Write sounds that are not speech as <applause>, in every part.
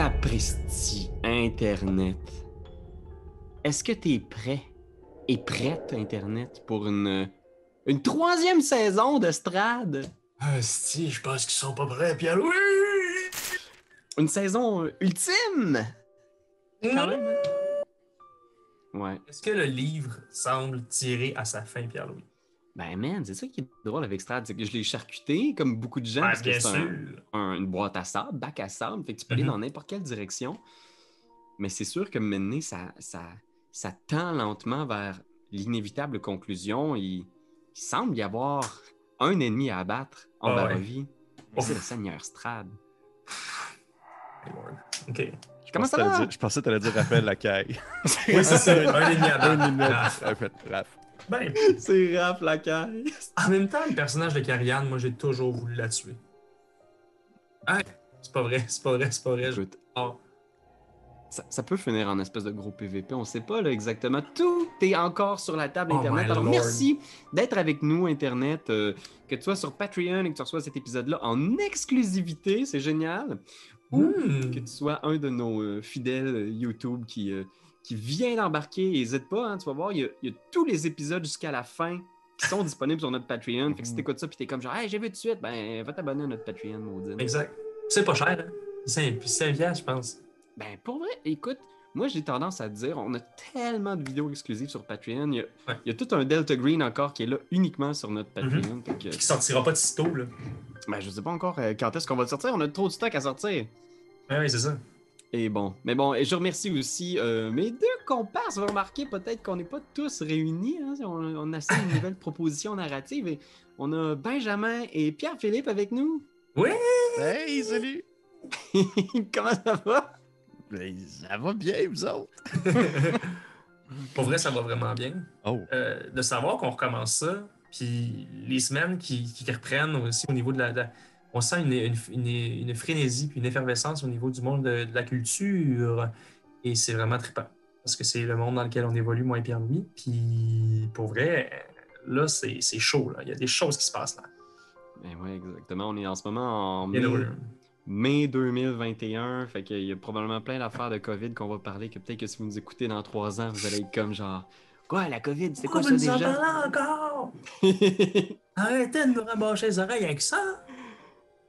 Sapristi, Internet? Est-ce que t'es prêt et prête, Internet, pour une, une troisième saison de Strad? Ah, si, je pense qu'ils sont pas prêts, Pierre-Louis! Une saison euh, ultime! Quand même, hein? Ouais. Est-ce que le livre semble tirer à sa fin, Pierre-Louis? Ben, man, c'est ça qui est drôle avec Strad, c'est que je l'ai charcuté comme beaucoup de gens. Ouais, parce que bien c'est un- sûr. un- une boîte à sable, bac à sable, fait que tu peux aller Mhm. dans n'importe quelle direction. Mais c'est sûr que maintenant, ça, ça, ça tend lentement vers l'inévitable conclusion. Il, il semble y avoir un ennemi à abattre en Ah ouais. Barovie. Et C'est le Seigneur Strad. Ok. Je Comment pensais ça t'allais va? dire- Je pensais que t'allais dire Raphaël Lacaille. Oui, c'est ça, un ennemi à <laughs> Un battre. minute. Ah. Ben, <laughs> C'est Raph Lacaille. en même temps, le personnage de Carianne, moi, j'ai toujours voulu la tuer. Ah, c'est pas vrai, c'est pas vrai, c'est pas vrai. je- ça, ça peut finir en espèce de gros PVP, on sait pas là, exactement. Tout est encore sur la table Oh Internet. Alors lord. merci d'être avec nous, Internet. euh, que tu sois sur Patreon et que tu reçois cet épisode-là en exclusivité, c'est génial. Ou Hmm. que tu sois un de nos euh, fidèles euh, YouTube qui, euh, qui vient d'embarquer. N'hésite pas, hein, tu vas voir, il y, a, il y a tous les épisodes jusqu'à la fin qui sont disponibles sur notre Patreon. Fait que si t'écoutes ça puis t'es comme genre, hey, j'ai vu tout de suite, ben va t'abonner à notre Patreon, maudine. Exact. C'est pas cher, hein? C'est puis c'est un piastre, je pense. Ben, pour vrai, écoute, moi j'ai tendance à te dire, on a tellement de vidéos exclusives sur Patreon. Il y a, Ouais. il y a tout un Delta Green encore qui est là uniquement sur notre Mhm. Patreon. Que, Qui sortira pas de sitôt, là. ben, je sais pas encore euh, quand est-ce qu'on va le sortir? On a trop de stock à sortir. Ouais, ouais, c'est ça. Et bon, mais bon, et je remercie aussi euh, mes deux comparses. Vous remarquez peut-être qu'on n'est pas tous réunis. hein, on, on essaie <laughs> une nouvelle proposition narrative. Et on a Benjamin et Pierre-Philippe avec nous. Hey, salut! <laughs> Comment ça va? Ben, ça va bien, vous autres? <laughs> Pour vrai, ça va vraiment bien. Oh, Euh, de savoir qu'on recommence ça, puis les semaines qui, qui reprennent aussi au niveau de la. de la- on sent une, une, une- une frénésie puis une effervescence au niveau du monde de, de la culture. Et c'est vraiment trippant. Parce que c'est le monde dans lequel on évolue, moi et Pierre-Louis. Puis pour vrai, là, c'est c'est chaud. Là. Il y a des choses qui se passent là. Ben ouais, exactement. On est en ce moment en mai, mai 2021. Fait qu'il y a probablement plein d'affaires de COVID qu'on va parler. Que peut-être que si vous nous écoutez dans trois ans, vous allez être comme genre. Quoi, la COVID, c'est quoi ça Pourquoi vous nous en déjà? parlez encore? <laughs> Arrêtez de nous rabâcher les oreilles avec ça!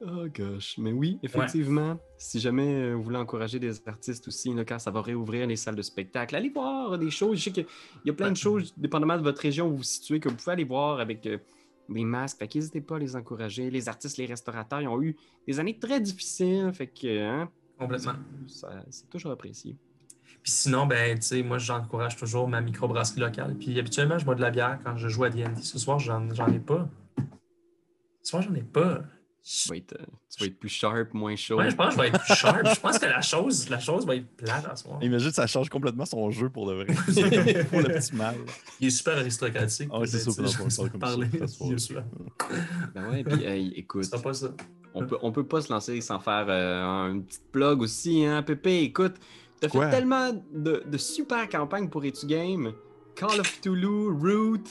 Oh gosh, mais oui, effectivement, si jamais euh, vous voulez encourager des artistes aussi, là, quand ça va réouvrir les salles de spectacle, allez voir des choses. Je sais qu'il y a plein de choses, dépendamment de votre région où vous vous situez, que vous pouvez aller voir avec euh, des masques. Fait qu'hésitez pas à les encourager. Les artistes, les restaurateurs, ils ont eu des années très difficiles. Fait que, hein, Complètement. c'est toujours apprécié. Puis sinon, ben, tu sais, moi, j'encourage toujours ma microbrasserie locale. Puis habituellement, je bois de la bière quand je joue à D&D. Ce soir, j'en ai pas. Ce soir, j'en ai pas. Tu vas, être, euh, tu vas être plus sharp, moins chaud. Ouais, je pense que je vais être plus sharp. Je pense que la chose, la chose va être plate à ce soir. imagine, ça change complètement son jeu pour de vrai. <laughs> pour le petit mal. Il est super aristocratique. Ah ouais, c'est Ben, ça, parler comme ça. Ben ouais, puis hey, écoute. Pas ça. On peut, on peut pas se lancer sans faire euh, une petite plug aussi, hein, Pépé. Écoute, t'as fait tellement de, de super campagnes pour Etu Game, Call of Cthulhu, Root,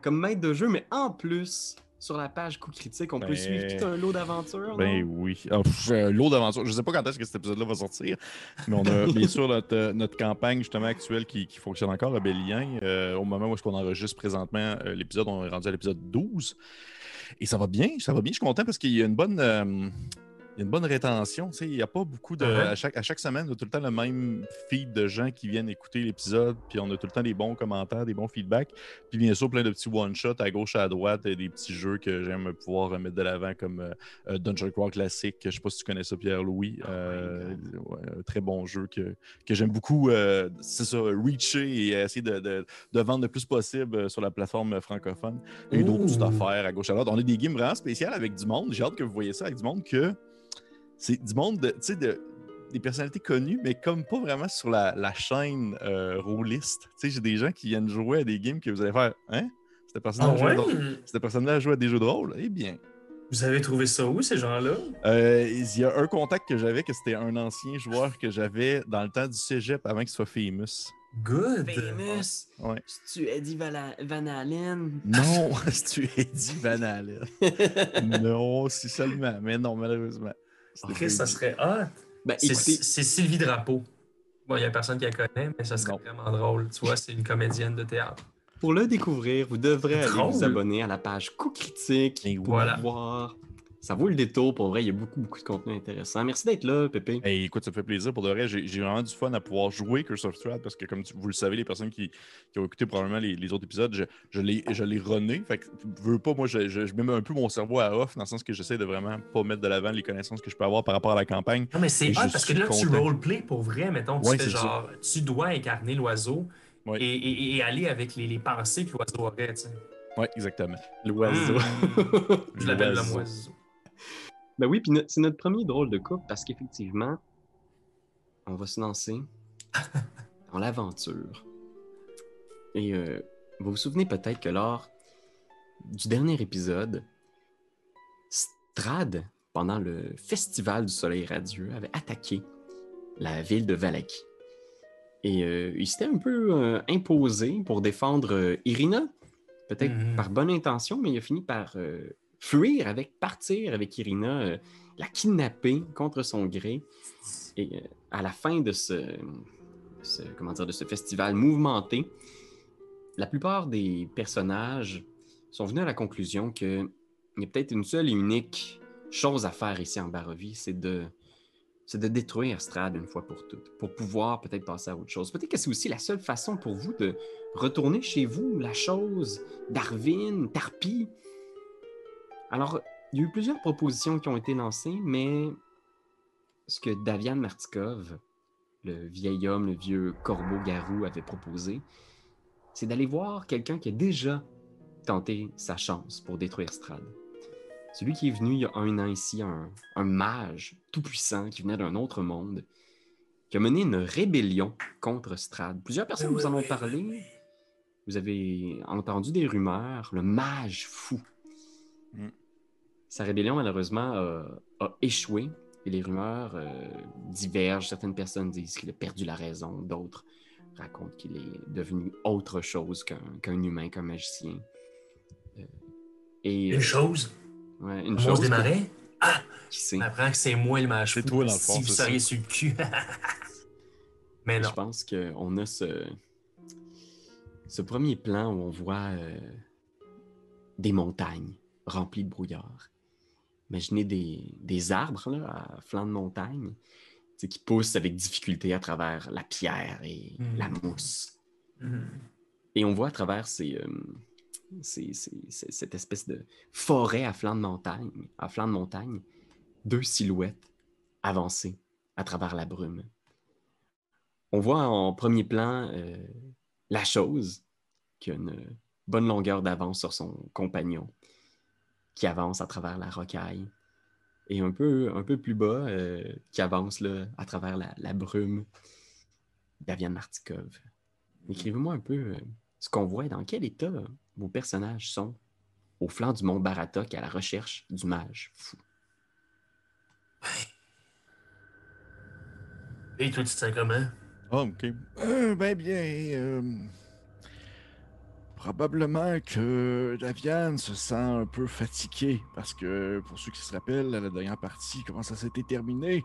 comme maître de jeu, mais en plus, sur la page Coup Critique, on peut Ben- suivre tout un lot d'aventures. Ben oui. Ah, pff, euh, L'eau d'aventure. Je sais pas quand est-ce que cet épisode-là va sortir, mais on a <laughs> bien sûr notre, euh, notre campagne justement actuelle qui, qui fonctionne encore, Rebellien. Euh, au moment où est-ce qu'on enregistre présentement euh, l'épisode, on est rendu à l'épisode 12. Et ça va bien, ça va bien. Je suis content parce qu'il y a une bonne. Il y a une bonne rétention, il n'y a pas beaucoup de... Uh-huh. à, chaque, à chaque semaine, on a tout le temps le même feed de gens qui viennent écouter l'épisode, puis on a tout le temps des bons commentaires, des bons feedbacks, puis bien sûr plein de petits one-shots à gauche, à droite, et des petits jeux que j'aime pouvoir mettre de l'avant comme euh, euh, Dungeon Crawl classique. Je sais pas si tu connais ça, Pierre-Louis. Oh my Euh, ouais, un très bon jeu que, que j'aime beaucoup. euh, c'est ça, reacher et essayer de, de- de vendre le plus possible sur la plateforme francophone. Il y a d'autres petites affaires à gauche à droite. On a des games vraiment spéciales avec du monde. J'ai hâte que vous voyez ça avec du monde que c'est du monde de, tu sais, de des personnalités connues, mais comme pas vraiment sur la, la chaîne euh, rôliste. Tu sais, j'ai des gens qui viennent jouer à des games que vous allez faire, hein? Cette personne-là Ah joue à ouais? d'autres- cette personne-là joue à des jeux de rôle? Eh bien, Vous avez trouvé ça où, ces gens-là? euh, il y a un contact que j'avais, que c'était un ancien joueur que j'avais dans le temps du cégep avant qu'il soit famous. Good! Famous! Ouais. Si tu Eddie Vala- Van Allen. Non, si tu es dit banal. non, si seulement. Mais non, malheureusement. C'était Chris, ça serait hot! Ben, C'est écoutez, c'est Sylvie Drapeau. Bon, il n'y a personne qui la connaît, mais ça serait Non. vraiment drôle. Tu vois, c'est une comédienne de théâtre. pour le découvrir, vous devrez aller vous abonner à la page Coup Critique Et pour voilà. voir. Ça vaut le détour. Pour vrai, il y a beaucoup, beaucoup de contenu intéressant. Merci d'être là, Pépé. Hey, écoute, ça me fait plaisir. Pour de vrai, j'ai vraiment du fun à pouvoir jouer Curse of Thread parce que, comme tu- vous le savez, les personnes qui, qui ont écouté probablement les, les autres épisodes, je, je l'ai runné. Fait que, veux pas, moi, je, je, je mets un peu mon cerveau à off dans le sens que j'essaie de vraiment pas mettre de l'avant les connaissances que je peux avoir par rapport à la campagne. Non, mais c'est hot parce que là, tu roleplay pour vrai, mettons. Tu Ouais, fais ça. genre, tu dois incarner l'oiseau Ouais. et, et- et aller avec les, les pensées que l'oiseau aurait, tu sais. Oui, exactement. L'oiseau. <laughs> Je l'appelle L'oiseau. Ben oui, puis no- c'est notre premier drôle de couple parce qu'effectivement, on va se lancer <laughs> dans l'aventure. Et euh, vous vous souvenez peut-être que lors du dernier épisode, Strad, pendant le Festival du Soleil Radieux, avait attaqué la ville de Valaki. Et euh, il s'était un peu euh, imposé pour défendre Irina, peut-être Mhm. par bonne intention, mais il a fini par fuir avec, partir avec Irina, euh, la kidnapper contre son gré. Et euh, à la fin de ce, ce- comment dire, de ce festival mouvementé, la plupart des personnages sont venus à la conclusion que il y a peut-être une seule et unique chose à faire ici en Barovie, c'est de, c'est de détruire Strad une fois pour toutes, pour pouvoir peut-être passer à autre chose. Peut-être que c'est aussi la seule façon pour vous de retourner chez vous, la chose, Darwin, Tarpi. Alors, il y a eu plusieurs propositions qui ont été lancées, mais ce que Davian Martikov, le vieil homme, le vieux corbeau-garou, avait proposé, c'est d'aller voir quelqu'un qui a déjà tenté sa chance pour détruire Strad. Celui qui est venu il y a un an ici, un, un mage tout-puissant qui venait d'un autre monde, qui a mené une rébellion contre Strad. Plusieurs personnes vous en ont parlé. Vous avez entendu des rumeurs, le mage fou. Sa rébellion, malheureusement, a, a échoué et les rumeurs euh, divergent. Certaines personnes disent qu'il a perdu la raison, d'autres racontent qu'il est devenu autre chose qu'un qu'un humain, qu'un magicien. Euh, et, Une chose, ouais, une on chose se démarrait, qui sait? on apprend que c'est moi le mage C'est toi, dans le fond, Si vous seriez sur le cul. <laughs> mais non. Je pense qu'on a ce, ce premier plan où on voit euh, des montagnes remplies de brouillard. Imaginez des, des arbres là, à flanc de montagne qui poussent avec difficulté à travers la pierre et Mhm. la mousse. Mhm. Et on voit à travers ces, euh, ces- ces- ces- cette espèce de forêt à flanc de montagne, à flanc de montagne, deux silhouettes avancer à travers la brume. On voit en premier plan euh, la chose qui a une bonne longueur d'avance sur son compagnon, qui avance à travers la rocaille, et un peu, un peu plus bas, euh, qui avance là, à travers la, la brume, Davian Martikov. Écrivez-moi un peu euh, ce qu'on voit et dans quel état vos personnages sont au flanc du mont Baratok à la recherche du mage fou. Et toi, tu te sens comment? Ah, ok. Euh, ben bien. Probablement que Daviane se sent un peu fatigué parce que, pour ceux qui se rappellent, la dernière partie, comment ça s'était terminé,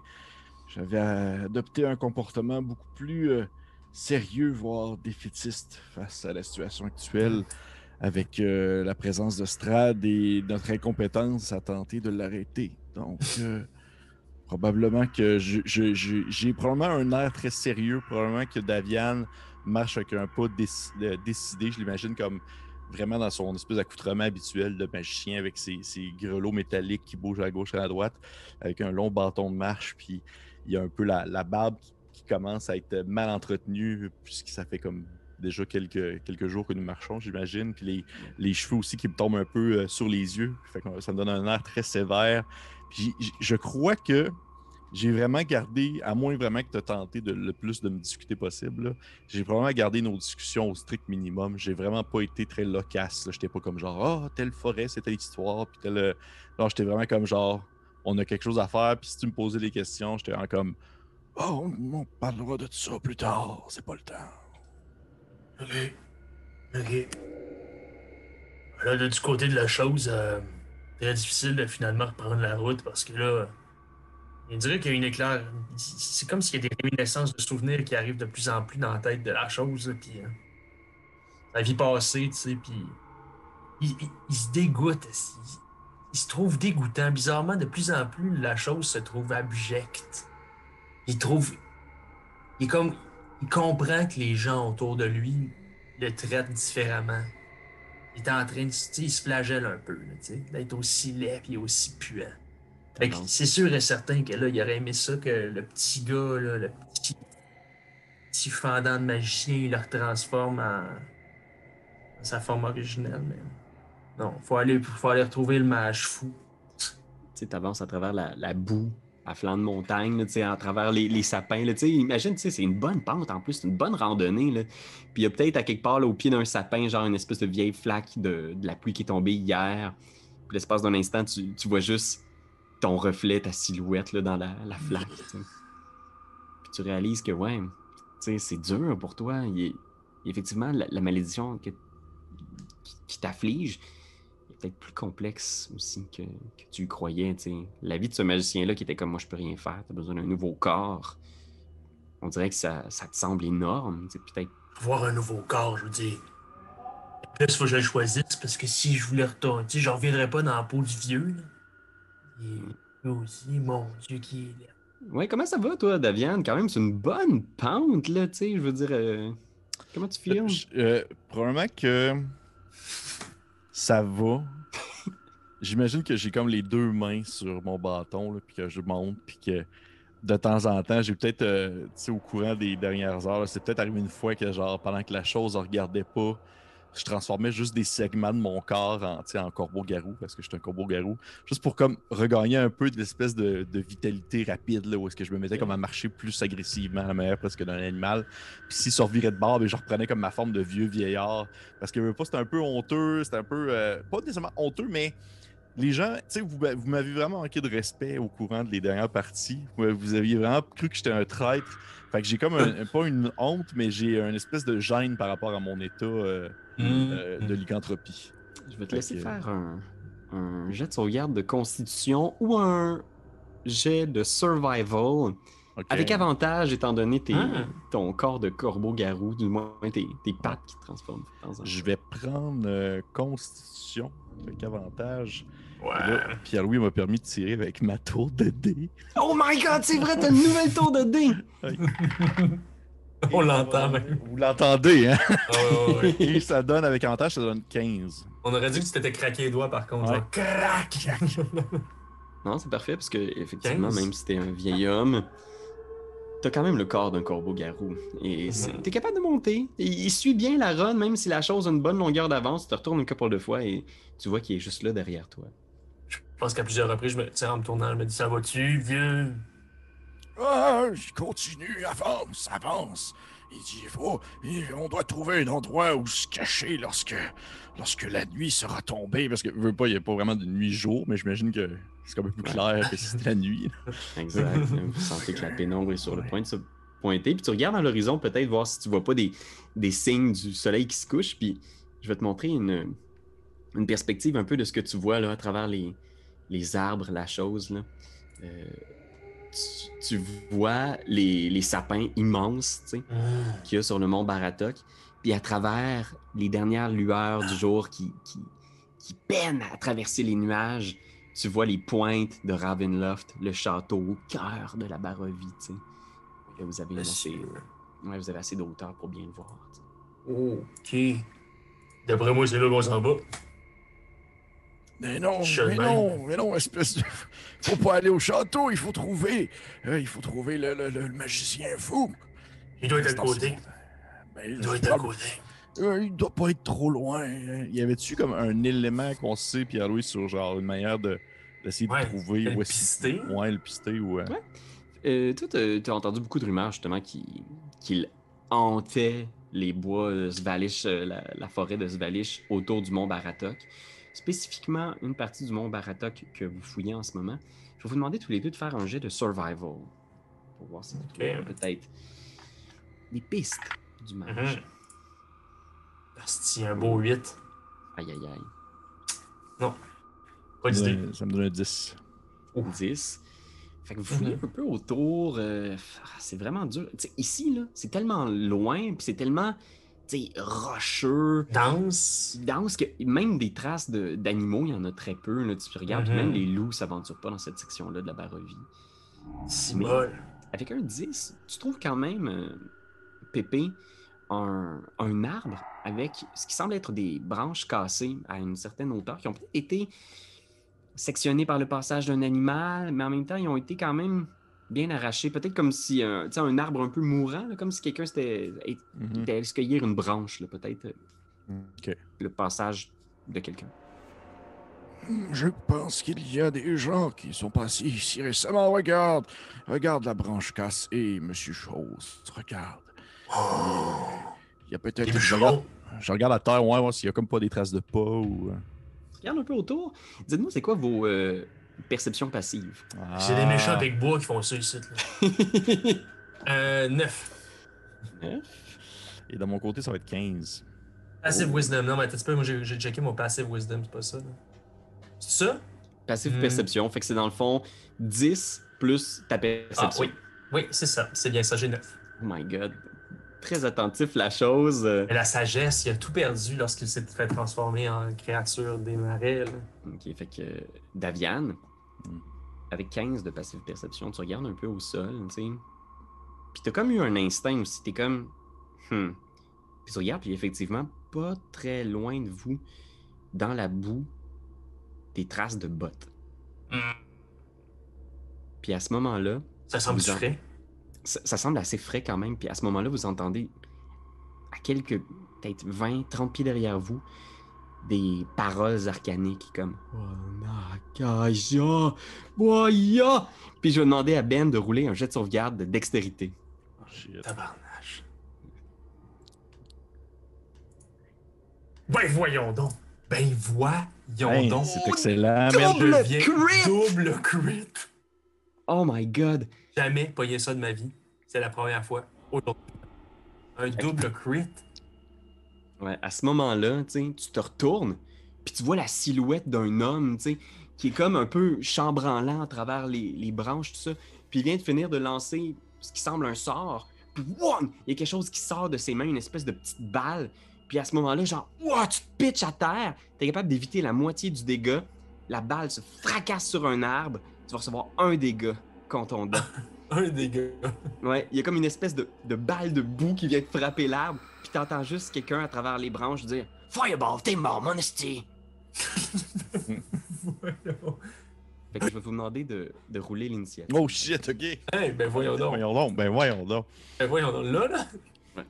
j'avais adopté un comportement beaucoup plus euh, sérieux, voire défaitiste face à la situation actuelle avec euh, la présence de Strad et notre incompétence à tenter de l'arrêter. Donc. euh, Probablement que j'ai probablement un air très sérieux. Probablement que Davian marche avec un pas euh, décidé. Je l'imagine comme vraiment dans son espèce d'accoutrement habituel de magicien avec ses, grelots métalliques qui bougent à gauche et à droite, avec un long bâton de marche. Puis il y a un peu la, barbe qui, commence à être mal entretenue, puisque ça fait comme déjà quelques, quelques jours que nous marchons, j'imagine. Puis les, les cheveux aussi qui me tombent un peu euh, sur les yeux. Fait que ça me donne un air très sévère. Puis je crois que j'ai vraiment gardé, à moins vraiment que tu as tenté de, le plus de me discuter possible, j'ai vraiment gardé nos discussions au strict minimum. J'ai vraiment pas été très loquace. là. J'étais pas comme genre, ah, telle forêt, c'est telle histoire. Puis telle. euh, Non, j'étais vraiment comme genre, on a quelque chose à faire. Puis si tu me posais des questions, j'étais vraiment comme, oh, on parlera de ça plus tard. C'est pas le temps. Ok. Ok. Là, de- du côté de la chose, euh, très difficile de finalement reprendre la route parce que là, Il dirait qu'il y a une éclair. C'est comme s'il y a des réminiscences de souvenirs qui arrivent de plus en plus dans la tête de la chose. Puis euh, la vie passée, tu sais. Puis il, se dégoûte. Il, se trouve dégoûtant. Bizarrement, de plus en plus, la chose se trouve abjecte. Il trouve. Il comprend que les gens autour de lui le traitent différemment. Il est en train de. Il se flagelle un peu, tu sais, d'être aussi laid et aussi puant. C'est sûr et certain que là, il aurait aimé ça que le petit gars, là, le petit, petit fendant de magicien, il le retransforme en, en sa forme originelle. Mais non, faut aller, faut aller retrouver le mage fou. Tu sais, t'avances à travers la, la boue, à flanc de montagne, là, à travers les, les sapins. Là, imagine, c'est une bonne pente en plus, une bonne randonnée. Là. Puis il y a peut-être à quelque part, là, au pied d'un sapin, genre une espèce de vieille flaque de, de la pluie qui est tombée hier. Puis l'espace d'un instant, tu, tu vois juste ton reflet, ta silhouette là, dans la, la flaque. Puis tu réalises que, ouais, c'est dur pour toi. Effectivement, la, malédiction qui, t'afflige est peut-être plus complexe aussi que, que tu croyais. La vie de ce magicien-là qui était comme moi, je peux rien faire, tu as besoin d'un nouveau corps. On dirait que ça, ça te semble énorme. Peut-être Voir un nouveau corps, je veux dire. Plus, faut que je le choisisse parce que si je voulais retourner, tu sais, je reviendrais pas dans la peau du vieux. Et lui aussi, mon Dieu, qui est là. Ouais, comment ça va, toi, Daviane? Quand même, c'est une bonne pente, là, tu sais, je veux dire... euh, Comment tu filmes? Je- euh, probablement que ça va. J'imagine que j'ai comme les deux mains sur mon bâton, là, puis que je monte, puis que de temps en temps, j'ai peut-être, euh, tu sais, au courant des dernières heures, c'est peut-être arrivé une fois que, genre, pendant que la chose ne regardait pas, je transformais juste des segments de mon corps en, en corbeau-garou, parce que je suis un corbeau-garou, juste pour comme regagner un peu de l'espèce de, de vitalité rapide, là, où est-ce que je me mettais comme à marcher plus agressivement, à la manière presque d'un animal. Puis s'il se revirait de bord, ben, je reprenais comme ma forme de vieux vieillard. Parce que pas, c'était un peu honteux, c'était un peu. euh, pas nécessairement honteux, mais les gens, tu sais, vous, vous m'avez vraiment manqué de respect au courant des dernières parties. Vous, vous aviez vraiment cru que j'étais un traître. Fait que j'ai comme un- pas une honte, mais j'ai une espèce de gêne par rapport à mon état euh, euh, de lycanthropie. Je vais te Fait laisser que- faire un, un jet de sauvegarde de constitution ou un jet de survival avec avantage étant donné tes- Ah. ton corps de corbeau-garou, du moins tes, tes pattes qui te transforment. de temps en temps. Je vais prendre euh, Constitution avec avantage. Ouais. Là, Pierre-Louis m'a permis de tirer avec ma tour de dés. Oh my god, c'est vrai, t'as une nouvelle tour de dés! <laughs> On l'entend même. Vous l'entendez, hein? Ah ouais, ouais, ouais. Et ça donne avec avantage, ça donne 15. On aurait dit que tu t'étais craqué les doigts par contre. Ouais. crac! <laughs> Non, c'est parfait parce que effectivement, 15. même si t'es un vieil homme, t'as quand même le corps d'un corbeau-garou. Et Mhm. t'es capable de monter. Et il suit bien la run, même si la chose a une bonne longueur d'avance. Tu te retournes une couple de fois et tu vois qu'il est juste là derrière toi. Je pense qu'à plusieurs reprises, je me, sais, en me tournant, je me dis Ça va-tu, vieux? Ah, je continue, avance, avance. Il dit, il faut, on doit trouver un endroit où se cacher lorsque, lorsque la nuit sera tombée. Parce que, veux pas, il n'y a pas vraiment de nuit-jour, mais j'imagine que c'est un peu plus clair que si c'était la nuit. <laughs> Exact. Vous sentez que la pénombre est sur le point de se pointer. Puis tu regardes dans l'horizon, peut-être voir si tu vois pas des, des signes du soleil qui se couche. Puis je vais te montrer une, une perspective un peu de ce que tu vois là, à travers les, les arbres, la chose. Là. Euh, tu, tu vois les, les sapins immenses, sais, qu'il y a sur le mont Baratok. Puis à travers les dernières lueurs du jour qui, qui, qui peinent à traverser les nuages, tu vois les pointes de Ravenloft, le château au cœur de la Barovie. Là, vous avez, assez, ouais, vous avez assez de hauteur pour bien le voir. tu sais. Ok. D'après moi, c'est là qu'on s'en va. Mais non, mais non, mais non, espèce de... <laughs> Faut pas aller au château, il faut trouver... euh, il faut trouver le, le- le- le magicien fou. Il doit être à côté. Ben, Il doit être à côté. euh, il doit pas être trop loin. hein. Y avait-tu comme un élément qu'on sait, Pierre-Louis, sur genre une manière de d'essayer Ouais, de trouver le où est-ce pister. Ouais, le pisté ou. euh, Ouais. Euh, toi, t'as entendu beaucoup de rumeurs justement qui- qu'il hantait les bois de Svalish, euh, la, la forêt de Svalish autour du mont Baratok. Spécifiquement, une partie du mont Baratok que vous fouillez en ce moment. Je vais vous demander tous les deux de faire un jet de survival pour voir si vous trouvez Ok. peut-être des pistes du mage. Mhm. Asti, un beau 8. Aïe aïe aïe. Pas d'idée. ça me donne un 10. 10. Fait que vous fouillez Mhm. un peu autour. euh, ah, c'est vraiment dur. Ici, là, c'est tellement loin, puis c'est tellement rocheux, Danse. dense que même des traces de- d'animaux, il y en a très peu. Là, tu regardes, puis Mhm. même les loups s'aventurent pas dans cette section-là de la Barovie. C'est molle. Avec un 10, tu trouves quand même, euh, Pépé, un, un arbre avec ce qui semble être des branches cassées à une certaine hauteur qui ont peut-être été sectionnées par le passage d'un animal, mais en même temps, ils ont été quand même bien arrachés. Peut-être comme si un, tu sais, un arbre un peu mourant, là, comme si quelqu'un s'était Mhm. était allé se cueillir une branche, là, peut-être euh, le passage de quelqu'un. Je pense qu'il y a des gens qui sont passés ici récemment. Regarde, regarde la branche cassée, Monsieur Chose. Regarde. Il y a peut-être. Je Je regarde la terre, ouais, voir s'il y a comme pas des traces de pas ou. euh, Regarde un peu autour. Dites-moi, c'est quoi vos euh, perceptions passives? J'ai des méchants Ah. avec bois qui font ça ici. Là. <laughs> Euh, 9. Et de mon côté, ça va être 15. Passive Oh. Wisdom. Non, mais petit peu, moi j'ai checké mon Passive Wisdom, c'est pas ça. C'est ça? Passive Hmm. perception, fait que c'est dans le fond 10 plus ta Ah perception. oui. Oui, c'est ça. C'est bien ça, j'ai 9. Oh my god. Très attentif la chose. euh. Mais la sagesse, il a tout perdu lorsqu'il s'est fait transformer en créature des marais. là. Ok, fait que euh, Daviane. Avec 15 de passive perception, tu regardes un peu au sol, tu sais. Puis t'as comme eu un instinct aussi, t'es comme. Hmm. Puis tu regardes, puis effectivement, pas très loin de vous, dans la boue, des traces de bottes. Hmm. Puis à ce moment-là, Ça semble en- frais. ça, ça semble assez frais quand même. Puis à ce moment-là, vous entendez à quelques, peut-être 20, 30 pieds derrière vous, des paroles arcaniques comme. Puis je vais demander à Ben de rouler un jet de sauvegarde de dextérité. Oh, shit. Tabarnache. Ben voyons donc. Ben voyons Hey, donc. c'est excellent, double! crit! double crit. Oh my god! Jamais pogné ça de ma vie. C'est la première fois. Aujourd'hui. Un double crit. À ce moment-là, tu te retournes, puis tu vois la silhouette d'un homme, qui est comme un peu chambranlant à travers les, branches, tout. Puis il vient de finir de lancer ce qui semble un sort. Puis, il y a quelque chose qui sort de ses mains, une espèce de petite balle. Puis à ce moment-là, genre, tu te pitches à terre. Tu es capable d'éviter la moitié du dégât. La balle se fracasse sur un arbre. Tu vas recevoir un dégât contondant. <laughs> <laughs> Un dégât. Ouais, il y a comme une espèce de, de balle de boue qui vient de frapper l'arbre, puis t'entends juste quelqu'un à travers les branches dire Fireball, t'es mort, mon esti! Fait que je vais vous demander de, de rouler l'initiative. Oh shit, ok. Hey, ben voyons donc. Voyons donc, ben voyons donc. Ben voyons donc. Là, là.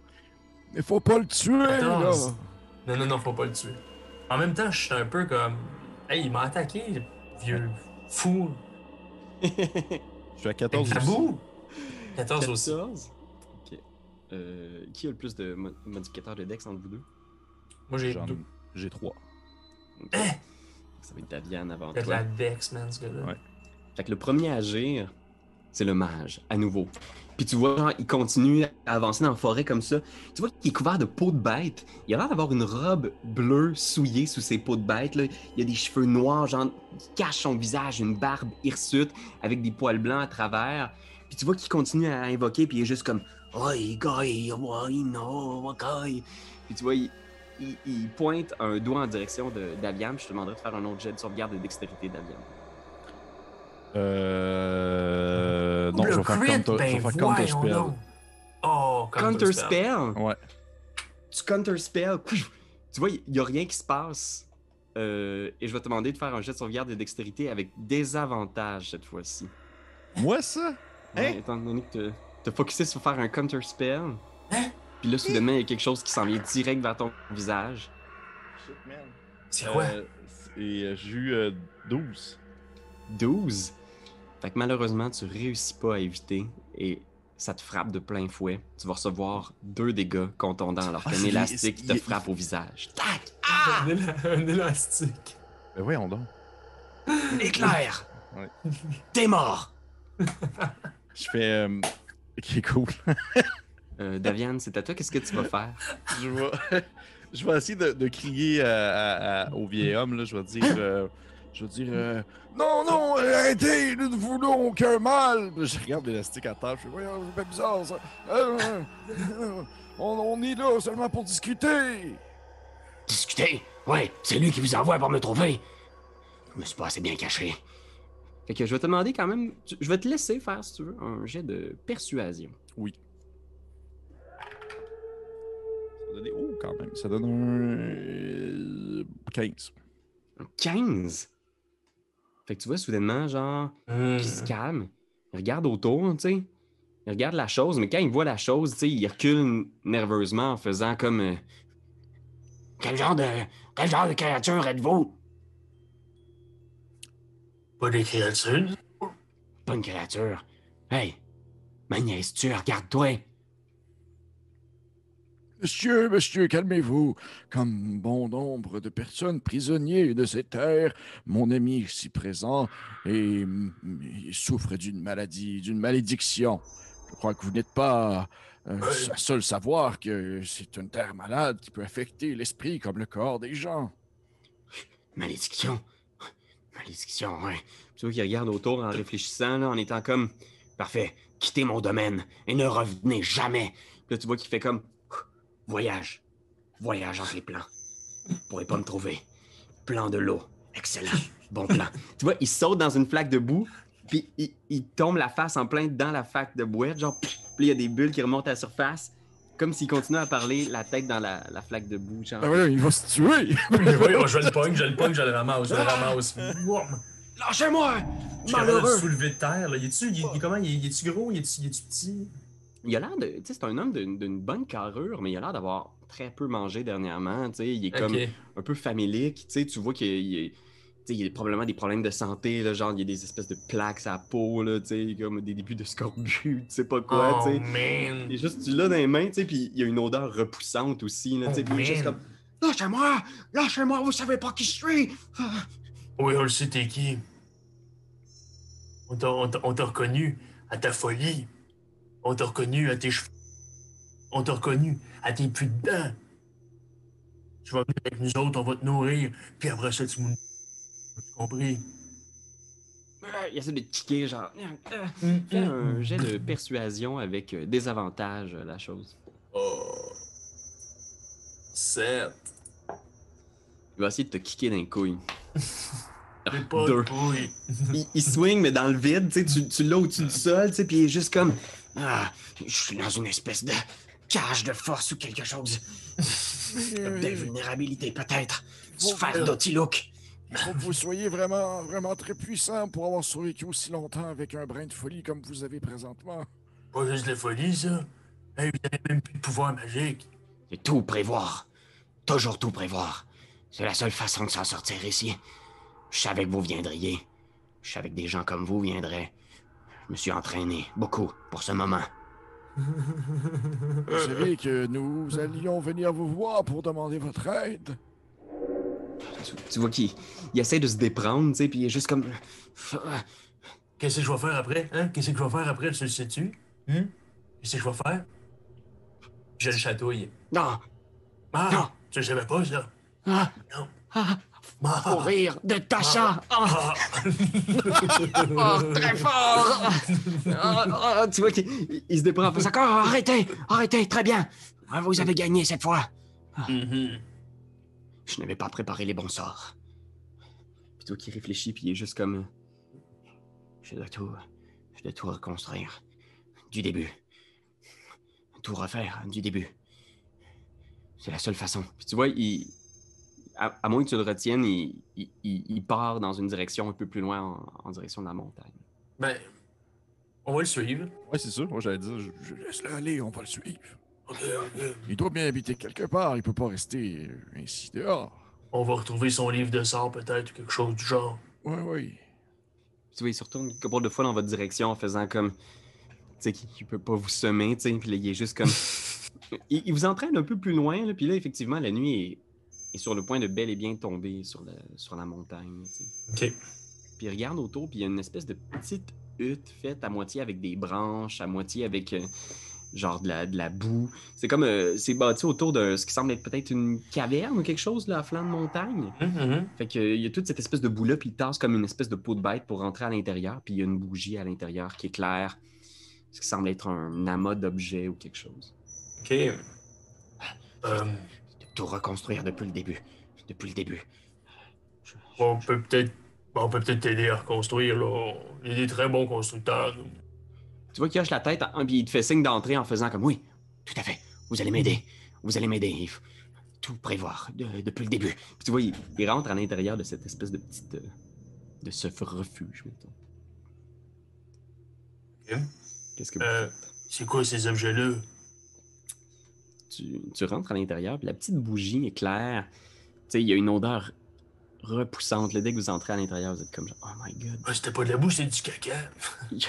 Il faut pas le tuer, là. 14. Non, non, non, faut pas le tuer. En même temps, je suis un peu comme. Hey, il m'a attaqué, vieux fou. <laughs> Je suis à 14 Avec aussi. tabou. 14 aussi. 14. Ok. Euh, qui a le plus de mo- modificateurs de dex entre vous deux? Moi, j'ai deux. J'ai 3. Ok. Hein? Ça va être Daviane avant Peut-être toi. la Dex, man, ce gars-là. Ouais. Fait que le premier à agir, c'est le mage, à nouveau. Puis tu vois, il continue à avancer dans la forêt comme ça. Tu vois qu'il est couvert de peau de bête. Il a l'air d'avoir une robe bleue souillée sous ses peaux de bête. Là. Il a des cheveux noirs, genre, qui cachent son visage, une barbe hirsute avec des poils blancs à travers. Puis tu vois qu'il continue à invoquer, puis il est juste comme Oi, guy, oi, no, guy. Puis tu vois, il pointe un doigt en direction de Daviam. Je te demanderai de faire un autre jet de sauvegarde de dextérité, Daviam. Euh. Non, Le je vais faire crit, counter, je ben vais faire counter spell. Oh, Counter spell. Ouais. tu counter spell, tu vois, il n'y a rien qui se passe. Euh, et je vais te demander de faire un jet de sauvegarde de dextérité avec désavantage cette fois-ci. Moi, ça? Ouais, Hein? étant donné que tu as focusé sur faire un counter spell. Hein? Puis là, soudainement, il y a quelque chose qui s'en vient direct vers ton visage. Shit, man. C'est quoi? Euh, et euh, j'ai eu euh, 12. 12. Fait que malheureusement, tu réussis pas à éviter et ça te frappe de plein fouet. Tu vas recevoir deux dégâts contondants alors Ah, qu'un élastique te il- frappe au visage. Tac! Un, éla- un élastique. Ben voyons donc. Éclair! Ouais. T'es mort! Je fais. euh, Ok, cool. Euh, Daviane, c'est à toi. Qu'est-ce que tu vas faire? je vais, <laughs> je vais essayer de, de crier à- à- à- au vieil homme. Là. Je vais dire. euh, je veux dire, euh, non, non, arrêtez, nous ne voulons aucun mal. <laughs> Je regarde l'élastique à terre, je fais, voyons, c'est pas bizarre ça. Euh, on, on est là seulement pour discuter. Discuter? Ouais, c'est lui qui vous envoie pour me trouver. Je me suis pas assez bien caché. Fait que je vais te demander quand même. tu- Je vais te laisser faire, si tu veux, un jet de persuasion. Oui. Ça donne des- Oh, quand même. Ça donne un. euh, 15. Un 15? Fait que tu vois, soudainement, genre, Hmm. qui se calme. Il regarde autour, tu sais. Il regarde la chose, mais quand il voit la chose, tu sais, il recule nerveusement en faisant comme. euh, Quel genre de. Quel genre de créature êtes-vous? Pas des créatures. Pas une créature. Hey! Ma niaise-tu, regarde-toi! Monsieur, monsieur, calmez-vous. Comme bon nombre de personnes prisonniers de ces terres, mon ami ici présent et, souffre d'une maladie, d'une malédiction. Je crois que vous n'êtes pas euh, seul savoir que c'est une terre malade qui peut affecter l'esprit comme le corps des gens. Malédiction! Malédiction, ouais. Tu vois qu'il regarde autour en réfléchissant, là, en étant comme. Parfait. Quittez mon domaine et ne revenez jamais. Là, tu vois qu'il fait comme. Voyage. Voyage entre les plans. Vous pourrez pas me trouver. Plan de l'eau. Excellent. Bon plan. <laughs> Tu vois, il saute dans une flaque de boue, puis il, il tombe la face en plein dans la flaque de bouette, genre, puis il y a des bulles qui remontent à la surface, comme s'il continuait à parler, la tête dans la, la flaque de boue, genre. Ah ouais, il va se tuer. Mais <laughs> voyons, je le pogne, je le pogne, je le ramasse, je le ramasse. Boum. Lâchez-moi! Je suis capable de Malheureux! terre. Là. Il est-tu, il, il- comment, il, il est-tu gros, il est-tu, il est-tu petit? Il a l'air de. Tu sais, c'est un homme d'une bonne carrure, mais il a l'air d'avoir très peu mangé dernièrement, tu sais. Il est comme un peu familique, tu sais. Tu vois qu'il y a- tu sais, il a probablement des problèmes de santé, là, genre, il y a des espèces de plaques à la peau, là, tu sais, comme des débuts de scorbut, tu sais pas quoi, oh, man. Il est juste, tu l'as dans les mains, puis il y a une odeur repoussante aussi, là. Oh, puis est juste comme. Lâchez-moi! Lâchez-moi, vous savez pas qui je suis! Ah. Oui, on le sait, t'es qui? On t'a reconnu à ta folie. On t'a reconnu à tes cheveux. On t'a reconnu à tes plus de dents. Tu vas venir avec nous autres, on va te nourrir, puis après ça, tu m'as... Tu compris? Ah, Il essaie de te kicker, genre. euh, Hum, Fais un jet de persuasion avec euh, désavantage, euh, la chose. Oh. Sept. Il va essayer de te kicker couilles. <laughs> J'ai pas Deux. de il, il swing, mais dans le vide, tu sais, tu, l'as au-dessus du sol, tu sais, puis il est juste comme. Ah, je suis dans une espèce de cage de force ou quelque chose. D'invulnérabilité, peut-être. Sphère d'Otilook. Il faut que vous soyez vraiment, vraiment très puissant pour avoir survécu aussi longtemps avec un brin de folie comme vous avez présentement. Pas juste de la folie, ça. Hey, vous avez même plus de pouvoir magique. C'est tout prévoir. Toujours tout prévoir. C'est la seule façon de s'en sortir ici. Je savais que vous viendriez. Je savais que des gens comme vous viendraient. Je me suis entraîné beaucoup pour ce moment. Vous savez que nous allions venir vous voir pour demander votre aide. Tu, tu vois qu'il il essaie de se déprendre, tu sais, puis il est juste comme. Qu'est-ce que je vais faire après? Hein? Qu'est-ce que je vais faire après? Tu le sais-tu? Hein? Qu'est-ce que je vais faire? Je le chatouille. Non! Ah! Non. Tu le savais pas, ça? Ah! Non. Ah! Ah! Pour rire de Tasha! Ah! Ah! <laughs> Oh, très fort! Ah, ah, tu vois qu'il il- il se déprend en faisant. D'accord, arrêtez! Arrêtez, très bien! Vous avez gagné cette fois! Mhm. Je n'avais pas préparé les bons sorts. Puis toi qui réfléchit, puis il est juste comme. Je dois tout. Je dois tout reconstruire. Du début. Tout refaire du début. C'est la seule façon. Puis tu vois, il. À, à moins que tu le retiennes, il, il- il- il part dans une direction un peu plus loin en, en direction de la montagne. Ben, on va le suivre. Ouais, c'est sûr. Moi, j'allais dire. je- Je laisse-le aller, on va le suivre. Ok, ok. Il doit bien habiter quelque part, il peut pas rester euh, ainsi dehors. On va retrouver son livre de sorts, peut-être, ou quelque chose du genre. Oui, oui. Tu vois, il se retourne une couple de fois dans votre direction en faisant comme. Tu sais, qu'il qu'il peut pas vous semer, tu sais. Puis là, il est juste comme. <laughs> il, il vous entraîne un peu plus loin, là, puis là, effectivement, la nuit est, est sur le point de bel et bien tomber sur la, sur la montagne, tu sais. Ok. Puis il regarde autour, puis il y a une espèce de petite hutte faite à moitié avec des branches, à moitié avec, euh, genre de la, de la boue. C'est comme, euh, c'est bâti autour de ce qui semble être peut-être une caverne ou quelque chose, là, à flanc de montagne. Mhm. Fait que, il y a toute cette espèce de boue-là, puis il tasse comme une espèce de peau de bête pour rentrer à l'intérieur, puis il y a une bougie à l'intérieur qui éclaire ce qui semble être un amas d'objets ou quelque chose. Ok. Euh, tout reconstruire depuis le début. Depuis le début. Je- je- on peut peut-être on peut peut-être t'aider à reconstruire, là. Il y a des très bons constructeurs. Tu vois qu'il hoche la tête, hein, puis il te fait signe d'entrer en faisant comme oui. Tout à fait. Vous allez m'aider. Vous allez m'aider. Il faut tout prévoir de- depuis le début. Puis tu vois, il, il rentre à l'intérieur de cette espèce de petite. euh, de ce refuge, mettons. Ok. Qu'est-ce que vous Euh, c'est quoi ces objets-là? Tu, tu rentres à l'intérieur, puis la petite bougie éclaire. Tu sais, il y a une odeur repoussante. Dès que vous entrez à l'intérieur, vous êtes comme genre, oh my god. C'était pas de la boue, c'était du caca. <laughs>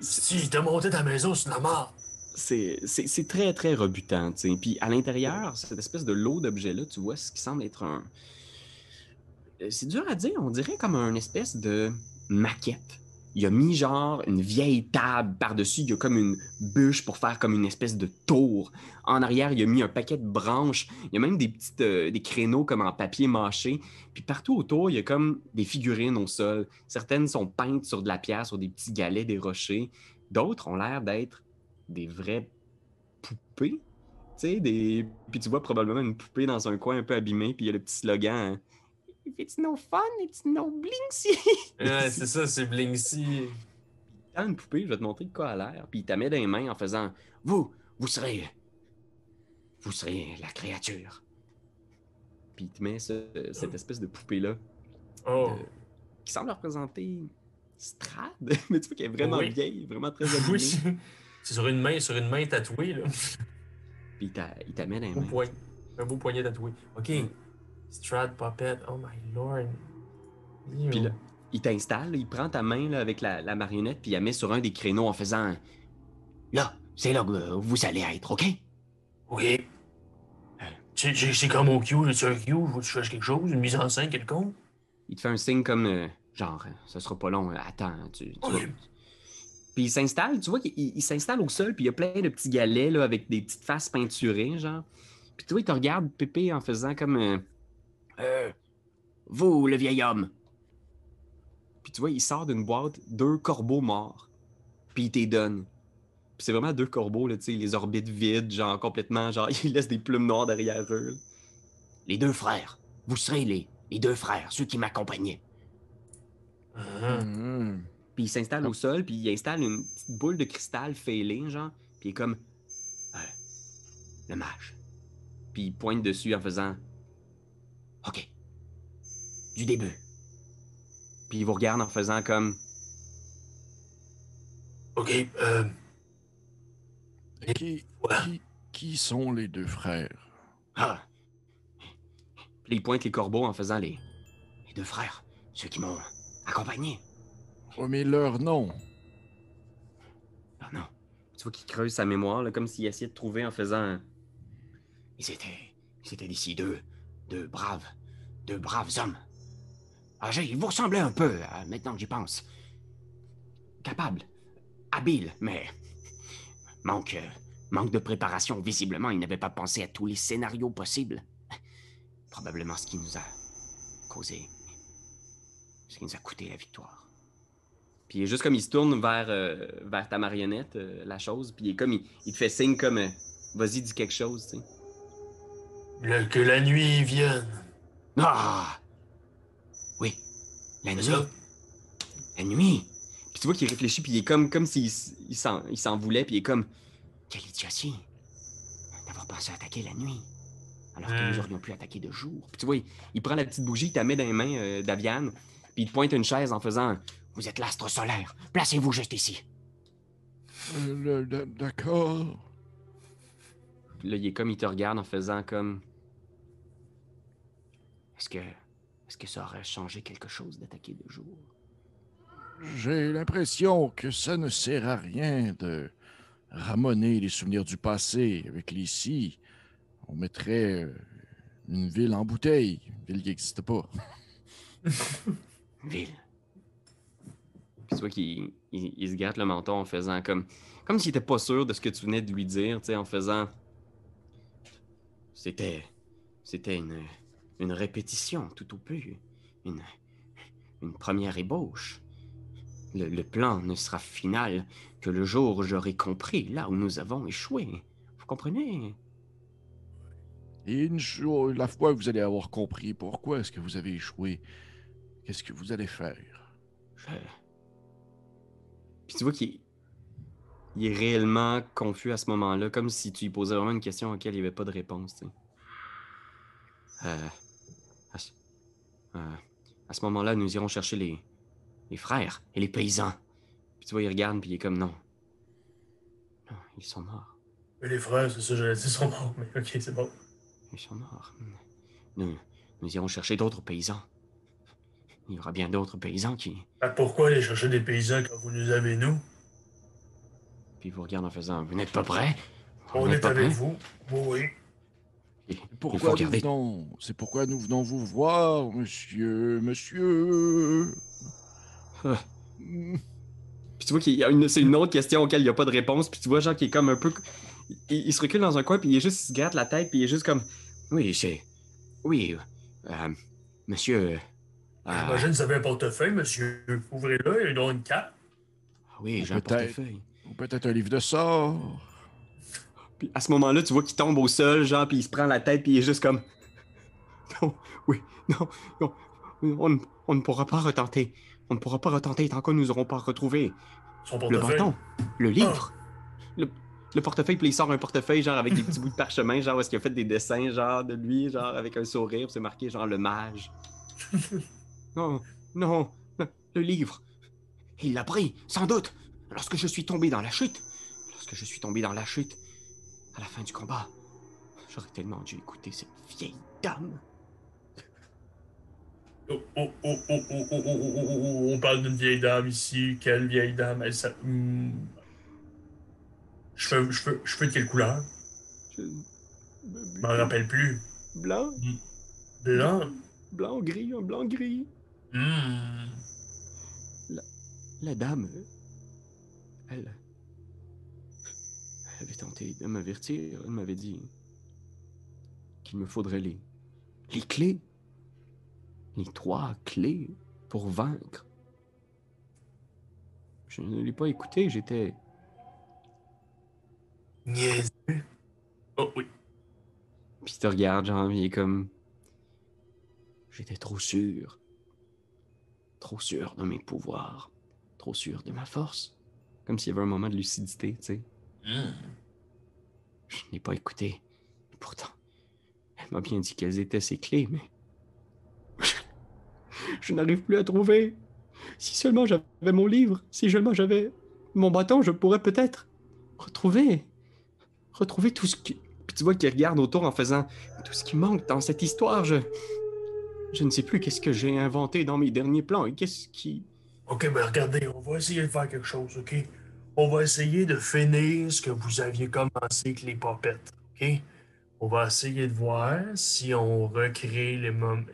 Si t'as monté ta maison, c'est la mort. c'est très, très rebutant. tu sais. Puis à l'intérieur, cette espèce de lot d'objets-là, tu vois ce qui semble être un. Euh, C'est dur à dire, on dirait comme un espèce de maquette. Il a mis genre une vieille table par-dessus, il y a comme une bûche pour faire comme une espèce de tour. En arrière, il a mis un paquet de branches, il y a même des petites euh, des créneaux comme en papier mâché. Puis partout autour, il y a comme des figurines au sol. Certaines sont peintes sur de la pierre, sur des petits galets, des rochers. D'autres ont l'air d'être des vraies poupées. Tu sais, des. Puis tu vois probablement une poupée dans un coin un peu abîmé, puis il y a le petit slogan. hein, If it's no fun, it's no blinksy. <laughs> Ouais, c'est ça, c'est Blinksy. T'as une poupée, je vais te montrer de quoi elle a l'air. Puis il t'a mis dans les mains en faisant Vous, vous serez. Vous serez la créature. Puis il te met ce- cette espèce de poupée-là Oh. Euh, qui semble représenter Strad. <laughs> Mais tu vois qu'elle est vraiment Oui. vieille, vraiment très abîmée. <laughs> Oui, c'est sur une main, sur une main tatouée, là. Puis il t'a- il t'a mis dans les Beau mains. poignet. Un beau poignet tatoué. Ok. Strad Puppet, oh my lord. Puis là, il t'installe, il prend ta main là, avec la, la marionnette, puis il la met sur un des créneaux en faisant Là, c'est là que vous allez être, OK? Ok. C'est- C'est comme mon cue, c'est un cue, faut que tu cherches quelque chose, une mise en scène quelconque. Il te fait un signe comme euh, genre, ça sera pas long, euh, attends, tu, tu vas- Puis il s'installe, tu vois qu'il il- il s'installe au sol, puis il y a plein de petits galets là, avec des petites faces peinturées, genre. Puis tu vois, il te regarde, Pépé, en faisant comme. euh, Euh, vous, le vieil homme. Puis tu vois, il sort d'une boîte deux corbeaux morts, puis il t'es donne. Puis c'est vraiment deux corbeaux, là, tu sais, les orbites vides, genre complètement, genre, <laughs> il laisse des plumes noires derrière eux. là. Les deux frères. Vous serez les, les deux frères, ceux qui m'accompagnaient. Ah. Mhm. Puis il s'installe au sol, puis il installe une petite boule de cristal fêlée, genre. Puis il est comme. Euh, le mage. Puis il pointe dessus en faisant. OK. Du début. Puis il vous regarde en faisant comme. Ok, euh. Qui, Ouais. qui, qui sont les deux frères? Ah, Puis il pointe les corbeaux en faisant les. les deux frères, ceux qui m'ont accompagné. Oh, mais leur nom. Ah non, Tu vois qu'il creuse sa mémoire, là, comme s'il essayait de trouver en faisant. ils étaient, ils étaient d'ici deux, deux braves, deux braves hommes. Âgés, ils vous ressemblaient un peu, euh, maintenant que j'y pense. Capables, habiles, mais manque, euh, manque de préparation. Visiblement, ils n'avaient pas pensé à tous les scénarios possibles. Probablement ce qui nous a causé, ce qui nous a coûté la victoire. Puis il est juste comme il se tourne vers, euh, vers ta marionnette, euh, la chose. Puis il est comme. Il, il te fait signe comme. euh, Vas-y, dis quelque chose, tu sais. le- que la nuit vienne. Ah, oui, la nuit, ça? la nuit. Puis tu vois qu'il réfléchit, puis il est comme, comme s'il il s'en, il s'en voulait, puis il est comme. Quelle idiotie d'avoir pensé à attaquer la nuit, alors que Hmm. nous aurions pu attaquer de jour. Puis tu vois, il, il prend la petite bougie, il te la met dans les mains euh, d'Aviane, puis il te pointe une chaise en faisant. Vous êtes l'astre solaire. Placez-vous juste ici. Euh, D'accord. Puis là, il est comme, il te regarde en faisant comme. Est-ce que, est-ce que ça aurait changé quelque chose d'attaquer de jour? J'ai l'impression que ça ne sert à rien de ramoner les souvenirs du passé avec les si. On mettrait euh, une ville en bouteille, une ville qui n'existe pas. <laughs> Ville. Puis tu vois qu'il il- il se gratte le menton en faisant comme. Comme s'il était pas sûr de ce que tu venais de lui dire, tu sais, en faisant. C'était. C'était une. Une répétition, tout au plus. Une. Une première ébauche. Le, le plan ne sera final que le jour où j'aurai compris là où nous avons échoué. Vous comprenez? Et une jour, la fois que vous allez avoir compris pourquoi est-ce que vous avez échoué, qu'est-ce que vous allez faire? Je... Puis tu vois qu'il il est réellement confus à ce moment-là, comme si tu lui posais vraiment une question à laquelle il n'y avait pas de réponse. Euh. Euh, à ce moment-là, nous irons chercher les... les frères et les paysans. Puis tu vois, il regarde, puis il est comme non. Non, ils sont morts. Mais les frères, c'est ça, j'allais dire, sont morts. Mais ok, c'est bon. Ils sont morts. Nous, nous irons chercher d'autres paysans. Il y aura bien d'autres paysans qui. Ah, pourquoi aller chercher des paysans quand vous nous avez, nous? Puis il vous regarde en faisant Vous n'êtes pas prêts? On n'êtes est pas avec prêts? vous. Oui, oui. Pourquoi nous venons C'est pourquoi nous venons vous voir, monsieur, monsieur. Ah. Puis tu vois qu'il y a une, c'est une autre question auquel il n'y a pas de réponse. Puis tu vois, genre, qui est comme un peu. Il, il se recule dans un coin, puis il est juste, il se gratte la tête, puis il est juste comme. Oui, c'est. Oui, euh, monsieur. euh, J'imagine que vous avez un portefeuille, monsieur. Ouvrez-le, il doit une carte. oui, j'ai un portefeuille. Ou peut-être un livre de sorts. Puis à ce moment-là, tu vois qu'il tombe au sol, genre, puis il se prend la tête, puis il est juste comme. <laughs> Non, oui, non, non. On, ne- on ne pourra pas retenter. On ne pourra pas retenter tant que nous n'aurons pas retrouvé Son le portefeuille. bâton, le livre, le, le portefeuille, puis il sort un portefeuille, genre, avec des petits bouts de parchemin, genre, est-ce qu'il a fait des dessins, genre, de lui, genre, avec un sourire, c'est marqué, genre, le mage. <laughs> non, non, le, le livre. Il l'a pris, sans doute, lorsque je suis tombé dans la chute. Lorsque je suis tombé dans la chute, à la fin du combat, j'aurais tellement dû écouter cette vieille dame. Oh, oh, oh, on parle d'une vieille dame ici. Quelle vieille dame Elle, ça... Mmh. Cheveux, cheveux, cheveux, de quelle couleur Je m'en rappelle plus. Blanc. Blanc Blanc gris, un blanc gris. Mmh. La, la, dame, elle, avait tenté de m'avertir. Elle m'avait dit qu'il me faudrait les, les clés. Les trois clés pour vaincre. Je ne l'ai pas écouté, j'étais. Niaiseux. Oh oui. Puis il te regarde, genre, il est comme. J'étais trop sûr. Trop sûr de mes pouvoirs. Trop sûr de ma force. Comme s'il y avait un moment de lucidité, tu sais. Hmm. Je n'ai pas écouté. Pourtant, elle m'a bien dit quelles étaient ses clés, mais. <laughs> je n'arrive plus à trouver. Si seulement j'avais mon livre, si seulement j'avais mon bâton, je pourrais peut-être retrouver. Retrouver tout ce qui. Puis tu vois qu'il regarde autour en faisant tout ce qui manque dans cette histoire. Je. Je ne sais plus qu'est-ce que j'ai inventé dans mes derniers plans et qu'est-ce qui. Ok, ben regardez, on va essayer de faire quelque chose, ok? On va essayer de finir ce que vous aviez commencé avec les popettes, ok? On va essayer de voir si on recrée les moments.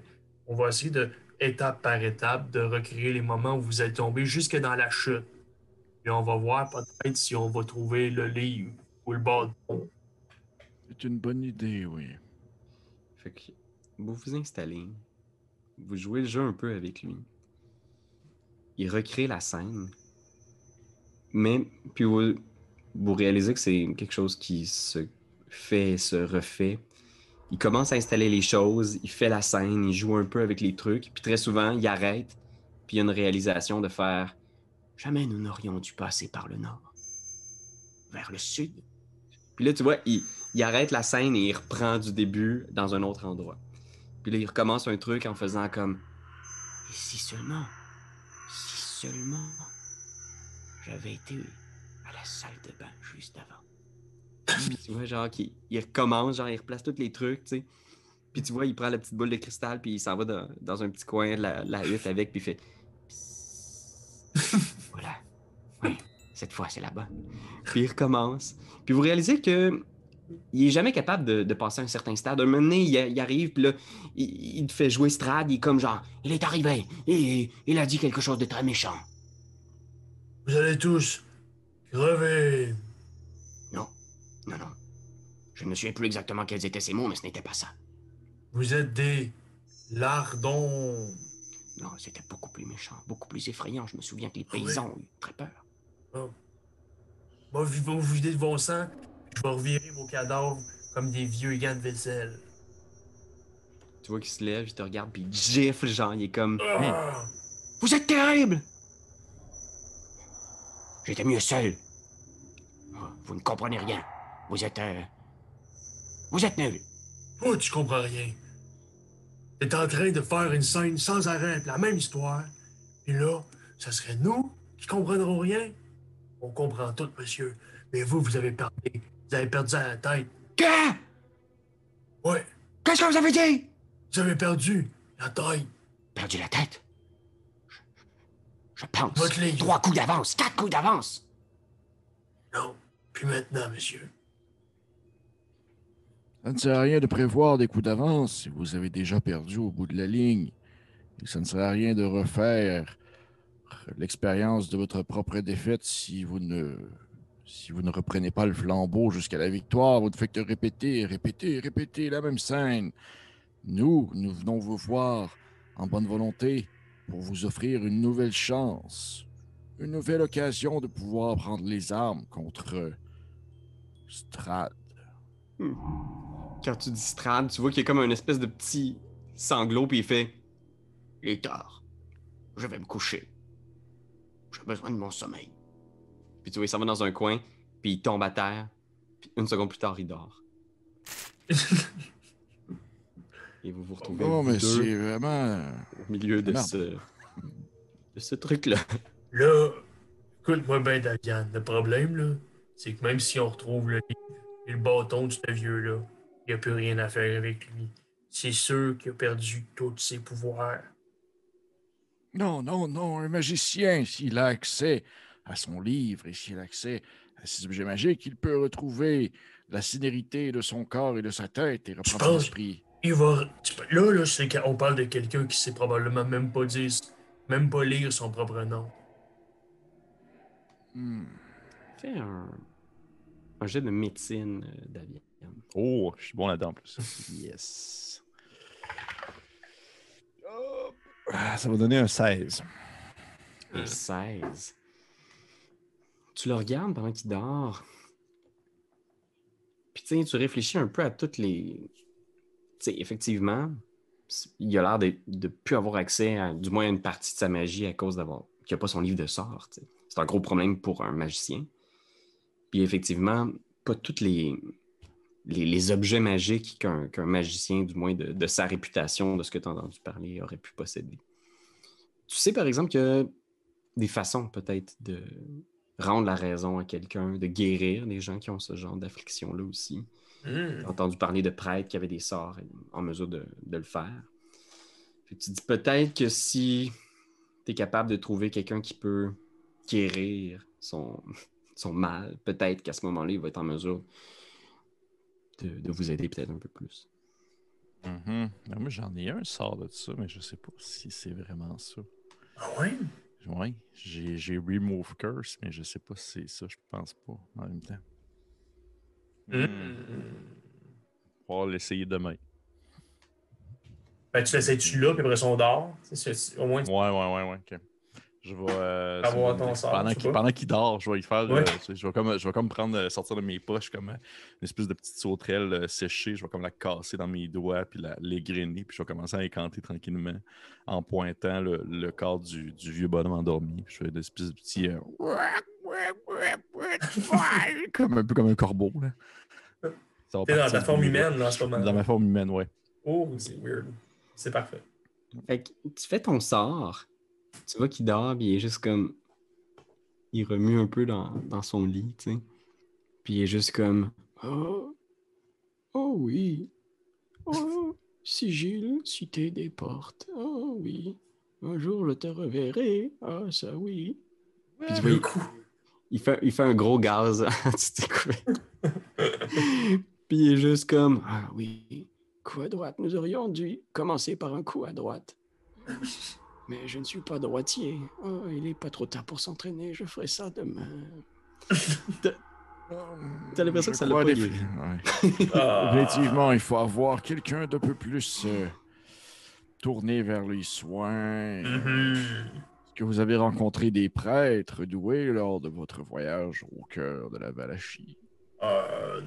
On va essayer de, étape par étape, de recréer les moments où vous êtes tombé jusque dans la chute. Et on va voir peut-être si on va trouver le livre ou le bâton. C'est une bonne idée, oui. Fait que vous vous installez, vous jouez le jeu un peu avec lui. Il recrée la scène, mais puis vous, vous réalisez que c'est quelque chose qui se fait, se refait. Il commence à installer les choses, il fait la scène, il joue un peu avec les trucs, puis très souvent il arrête, puis il y a une réalisation de faire jamais nous n'aurions dû passer par le nord, vers le sud. Puis là tu vois, il, il arrête la scène et il reprend du début dans un autre endroit. Puis là, il recommence un truc en faisant comme si seulement, si seulement, j'avais été à la salle de bain juste avant. Puis tu vois, genre, qu'il il recommence, genre, il replace tous les trucs, tu sais. Puis tu vois, il prend la petite boule de cristal, puis il s'en va dans, dans un petit coin de la, la hutte avec, puis il fait. <laughs> Voilà. Oui, cette fois, c'est la bonne. Puis il recommence. Puis vous réalisez que il est jamais capable de, de passer un certain stade. Un moment donné, il, il arrive, puis là, il, il te fait jouer Strad, il est comme genre, il est arrivé, et il a dit quelque chose de très méchant. Vous allez tous crever. Non, non, non. Je ne me souviens plus exactement quels étaient ces mots, mais ce n'était pas ça. Vous êtes des lardons. Non, c'était beaucoup plus méchant, beaucoup plus effrayant. Je me souviens que les oui? paysans ont eu très peur. Moi, je vais vous vider de vos sangs, puis je vais revirer vos cadavres comme des vieux gants de vaisselle. Tu vois qu'il se lève, il te regarde, puis il gifle, genre, il est comme. Ah! Vous êtes terrible! J'étais mieux seul. Ah, Vous ne comprenez rien. Vous êtes. euh, Vous êtes nuls. Toi, tu comprends rien. T'es en train de faire une scène sans arrêt, la même histoire. Et là, ça serait nous qui comprendrons rien. On comprend tout, monsieur. Mais vous, vous avez perdu. Vous avez perdu à la tête. Que? Ouais, Qu'est-ce que vous avez dit? vous avez perdu la tête. Perdu la tête? Je, pense. Votre ligne. Trois coups d'avance, quatre coups d'avance. Non. Puis maintenant, monsieur. Ça ne sert à rien de prévoir des coups d'avance si vous avez déjà perdu au bout de la ligne. Et ça ne sert à rien de refaire l'expérience de votre propre défaite si vous ne si vous ne reprenez pas le flambeau jusqu'à la victoire. Vous ne faites que répéter, répéter, répéter la même scène. Nous, nous venons vous voir en bonne volonté pour vous offrir une nouvelle chance, une nouvelle occasion de pouvoir prendre les armes contre Strad. Quand tu dis Strad, tu vois qu'il y a comme un espèce de petit sanglot, puis il fait. Il est tard. Je vais me coucher. J'ai besoin de mon sommeil. Puis tu vois, il s'en va dans un coin, puis il tombe à terre, puis une seconde plus tard, il dort. <laughs> Et vous vous retrouvez Oh, mais deux c'est vraiment. au milieu de ce, de ce truc-là. Là, écoute-moi bien, Daviane. Le problème, là, c'est que même si on retrouve le livre et le bâton de ce vieux-là, il n'y a plus rien à faire avec lui. C'est sûr qu'il a perdu tous ses pouvoirs. Non, non, non, un magicien, s'il a accès à son livre et s'il a accès à ses objets magiques, il peut retrouver la sénérité de son corps et de sa tête et reprendre son penses- esprit. Il va. Là, là, c'est qu'on parle de quelqu'un qui sait probablement même pas dire, même pas lire son propre nom. Hmm. Fais un, un jet de médecine, euh, David. Oh, je suis bon là-dedans en plus. <laughs> Yes. Ça va donner un 16. Un 16. Tu le regardes pendant qu'il dort. Puis tu réfléchis un peu à toutes les. Effectivement, il a l'air de ne plus avoir accès à, du moins une partie de sa magie à cause d'avoir. qu'il n'a pas son livre de sais. C'est un gros problème pour un magicien. Puis effectivement, pas tous les, les, les objets magiques qu'un magicien, du moins de, sa réputation, de ce que tu as entendu parler, aurait pu posséder. Tu sais, par exemple, a des façons peut-être de rendre la raison à quelqu'un, de guérir des gens qui ont ce genre d'affliction-là aussi. Hmm. J'ai entendu parler de prêtres qui avaient des sorts en mesure de, de le faire. Tu dis peut-être que si tu es capable de trouver quelqu'un qui peut guérir son, <laughs> son mal, peut-être qu'à ce moment-là, il va être en mesure de, de vous aider peut-être un peu plus. Mhm. Ben, moi, j'en ai un sort de ça, mais je sais pas si c'est vraiment ça. Ah ouais? Ouais, j'ai j'ai Remove Curse, mais je sais pas si c'est ça, je pense pas en même temps. Hmm. On va l'essayer demain. Ben, tu l'essayes-tu là, puis après son dort? Au moins, Ouais, ouais, ouais, ouais, ok. Je vais. euh, Avoir ton sort, pendant qu'il dort, je vais y faire. Ouais. euh, je, vais comme, je vais comme prendre, euh, sortir de mes poches comme une espèce de petite sauterelle euh, séchée. Je vais comme la casser dans mes doigts, puis la- l'égrainer, puis je vais commencer à écanter tranquillement en pointant le, le corps du, du vieux bonhomme endormi. Puis je fais une espèce de petit. <laughs> comme, un peu comme un corbeau. Là. Ça va T'es dans ta forme humaine, là, en ce moment. Dans ma forme humaine, ouais. Oh, c'est weird. C'est parfait. Fait que tu fais ton sort, tu vois qu'il dort, puis il est juste comme. Il remue un peu dans, dans son lit, tu sais. Puis il est juste comme. Oh, oh oui. Oh, sigile, cité des portes. Oh oui. Un jour je te reverrai. Ah, ça oui. Puis tu vois, il, coup. Il fait, il fait un gros gaz. <laughs> <laughs> Puis il est juste comme Ah oui, coup à droite, nous aurions dû commencer par un coup à droite. Mais je ne suis pas droitier. Oh, il est pas trop tard pour s'entraîner. Je ferai ça demain. T'as l'impression que ça l'a pas ouais. Ah. <laughs> Effectivement, il faut avoir quelqu'un d'un peu plus euh, tourné vers les soins. Mhm. Est-ce que vous avez rencontré des prêtres doués lors de votre voyage au cœur de la Valachie? Euh,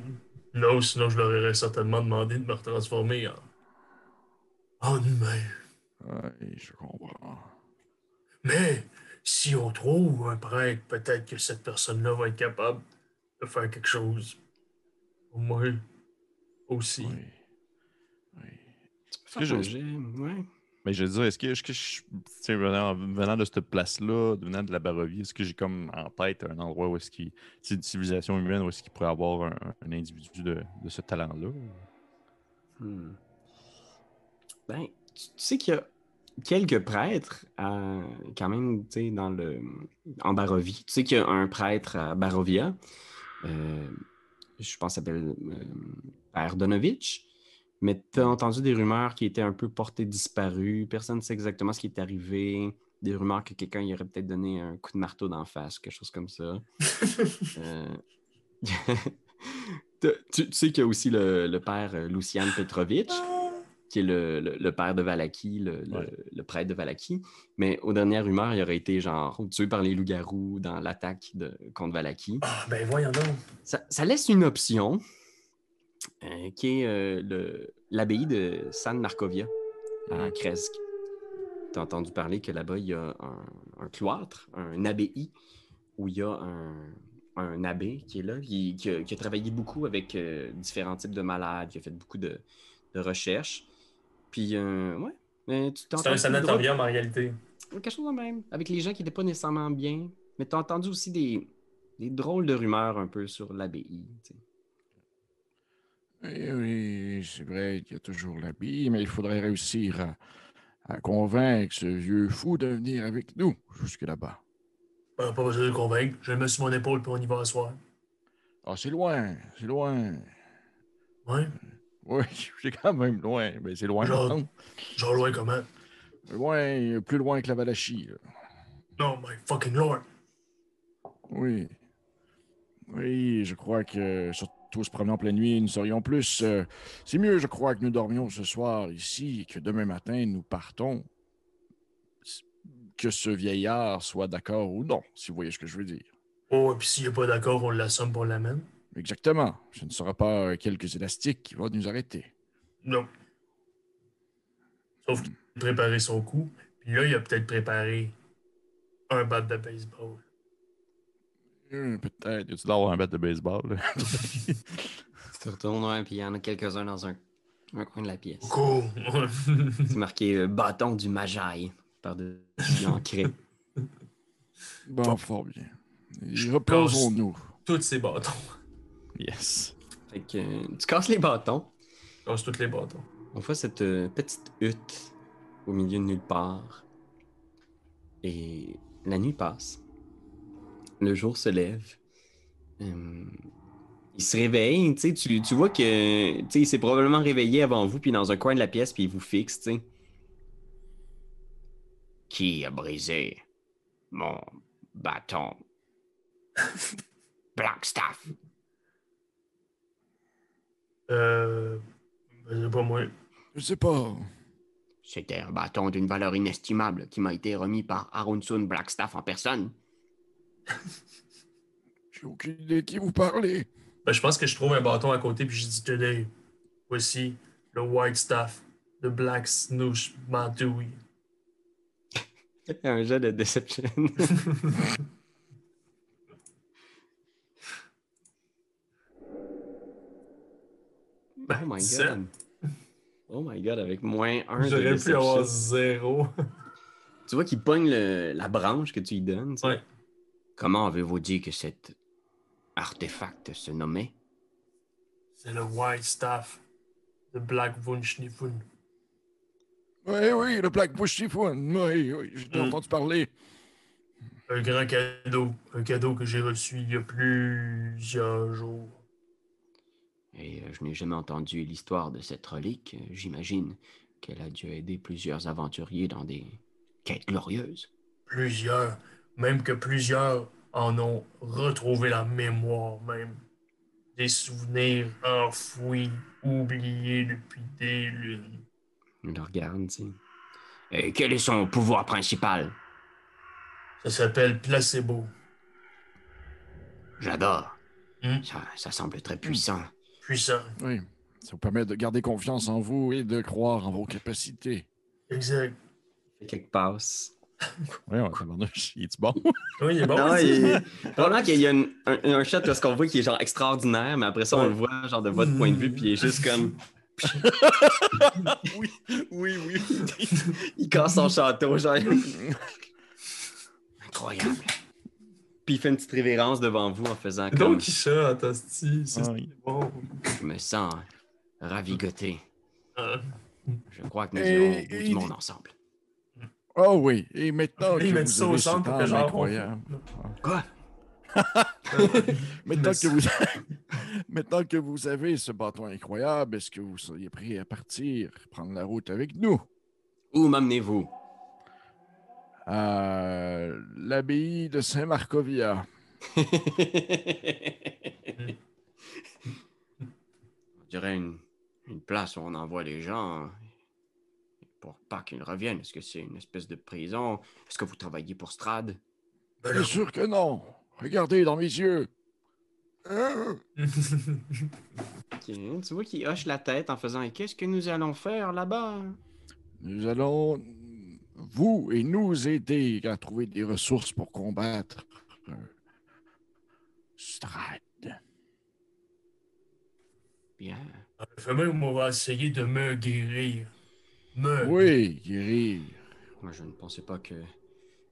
non, sinon je leur aurais certainement demandé de me transformer en, en humain. Oui, je comprends. Mais si on trouve un prêtre, peut-être que cette personne-là va être capable de faire quelque chose. Pour moi aussi. Oui. Oui. Faire que je- un jet, ouais. Mais je veux dire, est-ce que, je, venant, venant de cette place-là, venant de la Barovie, est-ce que j'ai comme en tête un endroit où est-ce qu'il. C'est une civilisation humaine où est-ce qu'il pourrait avoir un, individu de, de ce talent-là? Hmm. Ben, tu, sais qu'il y a quelques prêtres quand même, tu sais, dans le en Barovie. Tu sais qu'il y a un prêtre à Barovia. euh, je pense qu'il s'appelle euh, Père Donovitch. Mais tu as entendu des rumeurs qui étaient un peu portées disparues. Personne ne sait exactement ce qui est arrivé. Des rumeurs que quelqu'un y aurait peut-être donné un coup de marteau d'en face, quelque chose comme ça. <laughs> Euh, <laughs> tu, tu sais qu'il y a aussi le, le père euh, Lucian Petrovitch, qui est le, le- le père de Valaki, le, le- Ouais. le prêtre de Valaki. Mais aux dernières rumeurs, il aurait été genre tué par les loups-garous dans l'attaque de- contre Valaki. Ah, ben voyons donc. Ça, ça laisse une option euh, qui est euh, l'abbaye de San Markovia à Kresk. Tu as entendu parler que là-bas, il y a un, un cloître, un abbaye, où il y a un, un abbé qui est là, qui, qui a, qui a travaillé beaucoup avec euh, différents types de malades, qui a fait beaucoup de, de recherches. Puis, euh, ouais. Mais tu t'as C'est un sanatorium en réalité. quelque chose de même, avec les gens qui n'étaient pas nécessairement bien. Mais tu as entendu aussi des, des drôles de rumeurs un peu sur l'abbaye. tu sais. Oui, oui, c'est vrai qu'il y a toujours l'habit, mais il faudrait réussir à, à convaincre ce vieux fou de venir avec nous jusque là-bas. Ben, pas besoin de le convaincre. Je le mets sur mon épaule puis on y va à soir. Ah, c'est loin, c'est loin. Ouais. Oui, <laughs> c'est quand même loin, mais c'est loin. Genre- non? Genre loin comment? Loin, plus loin que la Valachie. Non, my fucking lord. Oui. Oui, je crois que surtout se promener en pleine nuit, nous serions plus. euh, c'est mieux, je crois, que nous dormions ce soir ici et que demain matin nous partons. Que ce vieillard soit d'accord ou non, si vous voyez ce que je veux dire. Oh, et puis s'il n'est pas d'accord, on l'assomme pour l'amène. Exactement. Ce ne sera pas euh, quelques élastiques qui vont nous arrêter. Non. Sauf qu'il a préparé son coup. Puis là, il a peut-être préparé un bat de baseball. Hum, Peut-être. Y a-tu d'avoir un bat de baseball? <laughs> Tu retournes, ouais, puis il y en a quelques-uns dans un, un coin de la pièce. Cool. C'est marqué euh, bâton du Magi par-dessus ancré. Bon, fort bien. Reposons-nous. Tous ces bâtons. yes. Fait que euh, tu casses les bâtons. Casse tous les bâtons. On voit cette euh, petite hutte au milieu de nulle part. Et la nuit passe. Le jour se lève. Euh, il se réveille, tu sais, tu, tu vois que, tu sais, il s'est probablement réveillé avant vous, puis dans un coin de la pièce, puis il vous fixe, tu sais. Qui a brisé mon bâton? <laughs> Blackstaff. Euh. ben, c'est pas moi. Je sais pas. C'était un bâton d'une valeur inestimable qui m'a été remis par Arunsun Blackstaff en personne. <laughs> J'ai aucune idée de qui vous parlez. Ben, je pense que je trouve un bâton à côté, puis je dis Tenez, voici le white staff, le black snoosh mantouille. <laughs> un jet de deception. <laughs> oh my Sept. god. Oh my god, avec moins un de J'aurais pu avoir zéro. Tu vois qu'il pogne le- la branche que tu lui donnes. Ouais. Comment avez-vous dit que cet artefact se nommait? C'est le white staff, le black vunchniffun. Oui, oui, le Black Typhoon. Oui, oui, j'ai Mm. entendu parler. Un grand cadeau, un cadeau que j'ai reçu il y a plusieurs jours. Et euh, je n'ai jamais entendu l'histoire de cette relique. J'imagine qu'elle a dû aider plusieurs aventuriers dans des quête glorieuse. Plusieurs, même que plusieurs en ont retrouvé la mémoire même. Des souvenirs enfouis, oubliés depuis des lunes. Il le regarde, tu. Et quel est son pouvoir principal? Ça s'appelle placebo. J'adore. Hmm? Ça, ça semble très puissant. Puissant. Oui. Ça vous permet de garder confiance en vous et de croire en vos capacités. Exact. Fait quelques passes. Ouais, tabarnouche. Il est bon? <laughs> Oui, il est bon. non, il... Probablement qu'il y a une- un, un shot parce qu'on voit qu'il est genre extraordinaire, mais après ça, on Ouais. le voit genre de votre point de vue, puis il est juste comme. <laughs> oui, oui, oui. <laughs> Il casse son château, genre. Incroyable. Puis il fait une petite révérence devant vous en faisant comme. Donc, Quichotte, hostie, c'est Ah oui. bon. Je me sens ravigoté. Euh, Je crois que nous irons au bout du monde ensemble. Oh oui, et maintenant que met vous ça au avez centre cet pour que âge genre. incroyable, Quoi? <laughs> maintenant Mais que, vous... <laughs> maintenant que vous avez ce bâton incroyable, est-ce que vous seriez prêt à partir, prendre la route avec nous? Où m'amenez-vous? à l'abbaye de Saint-Marcovia <laughs> On dirait une, une place où on envoie les gens pour pas qu'ils reviennent. Est-ce que c'est une espèce de prison? Est-ce que vous travaillez pour Strad? ben Bien sûr que non. Regardez dans mes yeux. <laughs> Ok, Tu vois qu'il hoche la tête en faisant Qu'est-ce que nous allons faire là-bas? Nous allons, vous et nous, aider à trouver des ressources pour combattre euh, Strad. Bien. Fait même, on va essayer de me guérir. Me. Oui, guérir. Moi, je ne pensais pas que.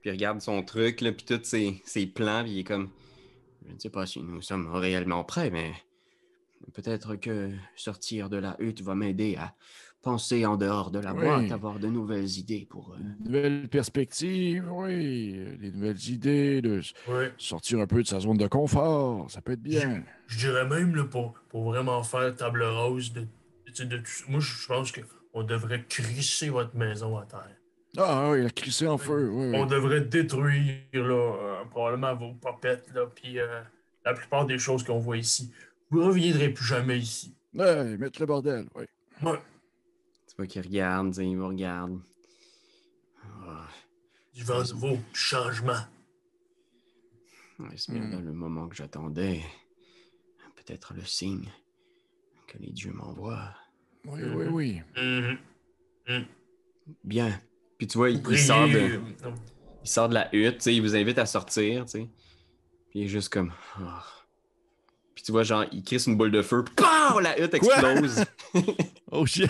Puis il regarde son truc, là, puis tous ses, ses plans, puis il est comme. Je ne sais pas si nous sommes réellement prêts, mais peut-être que sortir de la hutte va m'aider à penser en dehors de la Oui. boîte, avoir de nouvelles idées pour. euh, Nouvelles perspectives, oui. Des nouvelles idées, de sortir un peu de sa zone de confort. Ça peut être bien. Je dirais même, là, pour, pour vraiment faire table rose de, de, de tout- Moi, je pense qu'on devrait crisser votre maison à terre. Ah oui, la crissé en feu. Oui, oui. On devrait détruire, là, euh, probablement vos popettes, là, puis euh, la plupart des choses qu'on voit ici. Vous ne reviendrez plus jamais ici. Ouais, mettre le bordel, oui. Ouais. Tu vois qu'il regarde, il vous regarde. Ah, Du vent nouveau, changement. Est-ce bien Hmm. là le moment que j'attendais? Peut-être le signe que les dieux m'envoient. Oui, Mhm. oui, oui. Mhm. Bien. Puis tu vois, il, sort de, il sort de la hutte, tu sais, il vous invite à sortir, tu sais. Puis il est juste comme. ah. Puis tu vois, genre, il crisse une boule de feu. POW! La hutte explose. <laughs> Oh shit!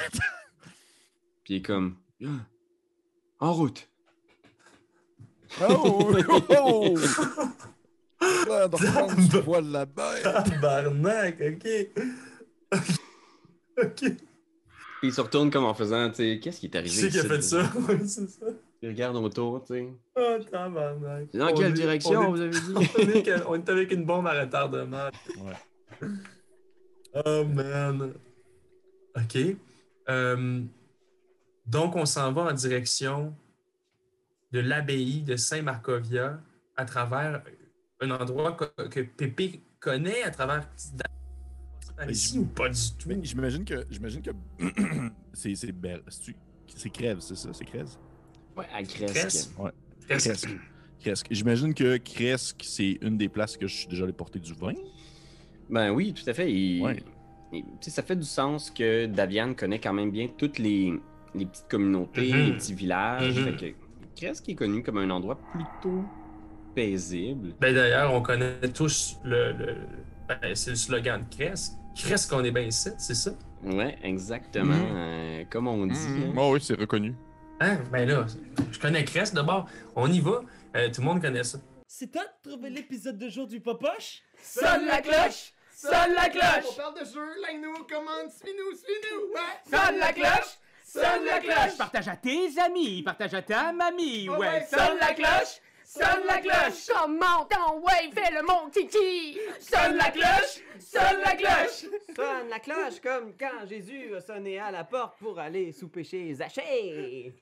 Puis il est comme. En route. Oh! oh, oh. Du poil la bête. Tabarnak, ok. <laughs> ok. Puis il se retourne comme en faisant, tu sais, qu'est-ce qui est arrivé? c'est qui a fait ça? <laughs> C'est ça. Il regarde autour, tu sais. Oh, tabarnak. Dans On quelle est- direction, on vous est- avez dit? <laughs> on est que- On est avec une bombe à retardement. Ouais. Oh man. OK. Euh, donc, on s'en va en direction de l'abbaye de Saint-Marcovia à travers un endroit que, que Pépé connaît à travers ici ou pas du tout? Mais j'imagine que j'imagine que <clears throat> c'est c'est Bel- c'est-tu- c'est Crève, c'est ça, c'est Crève. Ouais, à? Cresque. Cresque. J'imagine que Cresque, c'est une des places que je suis déjà allé porter du vin. Ben oui, tout à fait. Il- Ouais. sais, ça fait du sens que Davian connaît quand même bien toutes les, les petites communautés, Mhm. les petits villages. Mhm. Fait que Cresque est connu comme un endroit plutôt paisible. Ben, D'ailleurs, on connaît tous le, le- ben, c'est le slogan de Crest. Crest qu'on est bien ici, c'est ça? Ouais, exactement. Mhm. euh, comme on dit. hein. Oh oui, c'est reconnu. Hein? Ben là, je connais Crest d'abord. On y va. Euh, tout le monde connaît ça. C'est toi de trouver l'épisode de jour du Popoche? Sonne la cloche! Sonne la cloche! On parle de jeu, like-nous, commande, suis-nous, suis-nous! Ouais! Sonne la cloche! Sonne la cloche! Partage à tes amis, partage à ta mamie, ouais, Sonne la cloche! Sonne la cloche! Comment ton ouais, fais le mon kiki! Sonne la cloche! Sonne la cloche! Sonne la cloche comme quand Jésus a sonné à la porte pour aller souper chez Zachée.